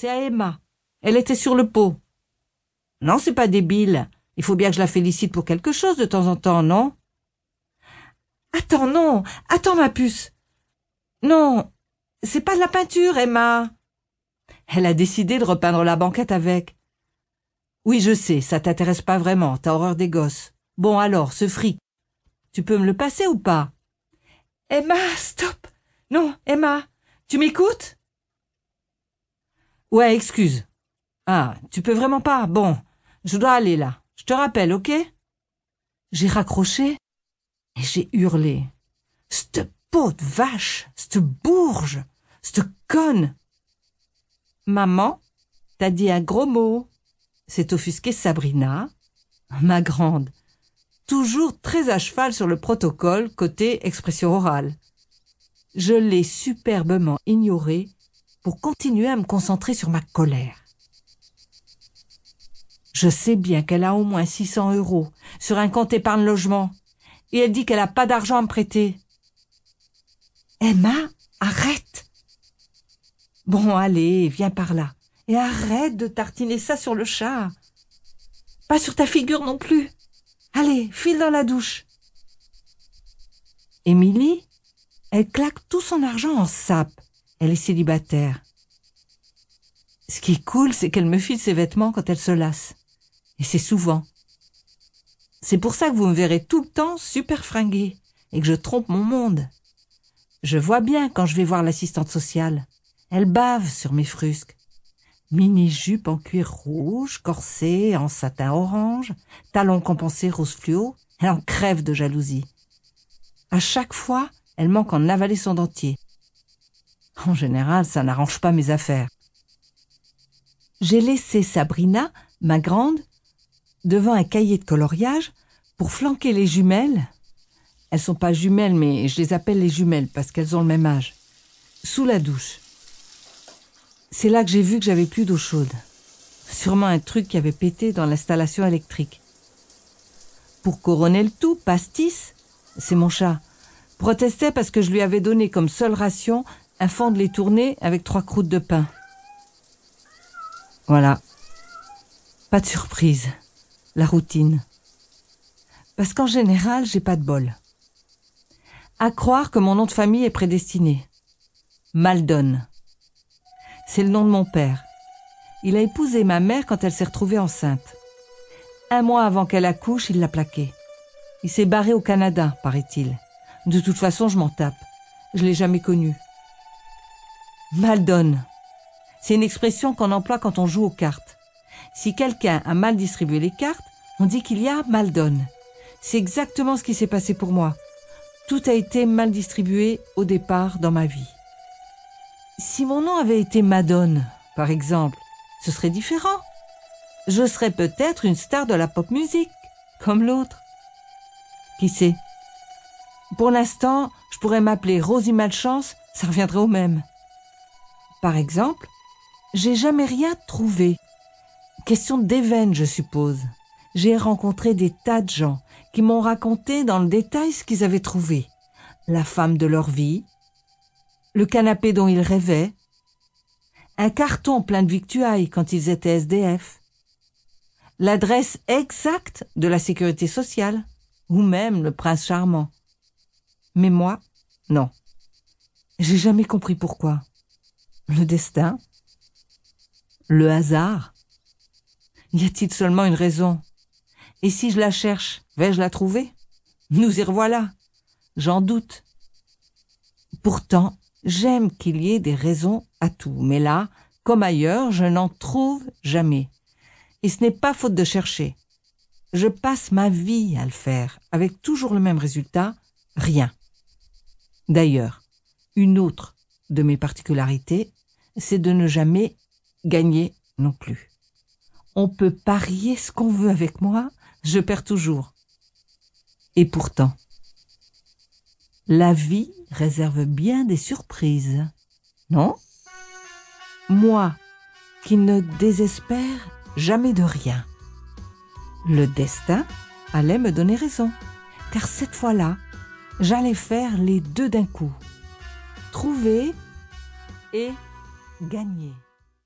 C'est à Emma. Elle était sur le pot. Non, c'est pas débile. Il faut bien que je la félicite pour quelque chose de temps en temps, non? Attends, non. Attends, ma puce. Non. C'est pas de la peinture, Emma. Elle a décidé de repeindre la banquette avec. Oui, je sais, ça t'intéresse pas vraiment, t'as horreur des gosses. Bon alors, ce fric. Tu peux me le passer ou pas? Emma, stop Non, Emma, tu m'écoutes? Ouais, excuse. Ah, tu peux vraiment pas Bon, je dois aller là. Je te rappelle, ok? J'ai raccroché et j'ai hurlé. C'te peau de vache, c'te bourge, c'te conne. Maman, t'as dit un gros mot. C'est offusqué Sabrina, ma grande, toujours très à cheval sur le protocole côté expression orale. Je l'ai superbement ignorée pour continuer à me concentrer sur ma colère. Je sais bien qu'elle a au moins 600 euros sur un compte épargne logement et elle dit qu'elle n'a pas d'argent à me prêter. Emma, arrête. Bon, allez, viens par là. Et arrête de tartiner ça sur le chat. Pas sur ta figure non plus. Allez, file dans la douche. Émilie, elle claque tout son argent en sape. Elle est célibataire. Ce qui est cool, c'est qu'elle me file ses vêtements quand elle se lasse. Et c'est souvent. C'est pour ça que vous me verrez tout le temps super fringuée et que je trompe mon monde. Je vois bien quand je vais voir l'assistante sociale. Elle bave sur mes frusques. Mini-jupe en cuir rouge, corset en satin orange, talons compensés rose fluo, elle en crève de jalousie. À chaque fois, elle manque en avaler son dentier. En général, ça n'arrange pas mes affaires. J'ai laissé Sabrina, ma grande, devant un cahier de coloriage pour flanquer les jumelles. Elles sont pas jumelles, mais je les appelle les jumelles parce qu'elles ont le même âge. Sous la douche. C'est là que j'ai vu que j'avais plus d'eau chaude. Sûrement un truc qui avait pété dans l'installation électrique. Pour couronner le tout, Pastis, c'est mon chat, protestait parce que je lui avais donné comme seule ration un fond de lait tourné avec trois croûtes de pain. Voilà. Pas de surprise. La routine. Parce qu'en général, j'ai pas de bol. À croire que mon nom de famille est prédestiné. Maldon. C'est le nom de mon père. Il a épousé ma mère quand elle s'est retrouvée enceinte. Un mois avant qu'elle accouche, il l'a plaqué. Il s'est barré au Canada, paraît-il. De toute façon, je m'en tape. Je l'ai jamais connu. Maldon. C'est une expression qu'on emploie quand on joue aux cartes. Si quelqu'un a mal distribué les cartes, on dit qu'il y a Maldon. C'est exactement ce qui s'est passé pour moi. Tout a été mal distribué au départ dans ma vie. Si mon nom avait été Madone, par exemple, ce serait différent. Je serais peut-être une star de la pop musique, comme l'autre. Qui sait? Pour l'instant, je pourrais m'appeler Rosie Malchance, ça reviendrait au même. Par exemple, j'ai jamais rien trouvé. Question d'événement, je suppose. J'ai rencontré des tas de gens qui m'ont raconté dans le détail ce qu'ils avaient trouvé. La femme de leur vie, le canapé dont ils rêvaient, un carton plein de victuailles quand ils étaient SDF, l'adresse exacte de la sécurité sociale, ou même le prince charmant. Mais moi, non. J'ai jamais compris pourquoi. Le destin Le hasard Y a-t-il seulement une raison? Et si je la cherche, vais-je la trouver? Nous y revoilà. J'en doute. Pourtant, J'aime qu'il y ait des raisons à tout, mais là, comme ailleurs, je n'en trouve jamais. Et ce n'est pas faute de chercher. Je passe ma vie à le faire, avec toujours le même résultat, rien. D'ailleurs, une autre de mes particularités, c'est de ne jamais gagner non plus. On peut parier ce qu'on veut avec moi, je perds toujours. Et pourtant, la vie réserve bien des surprises, non? Moi, qui ne désespère jamais de rien. Le destin allait me donner raison, car cette fois-là, j'allais faire les deux d'un coup. Trouver et gagner.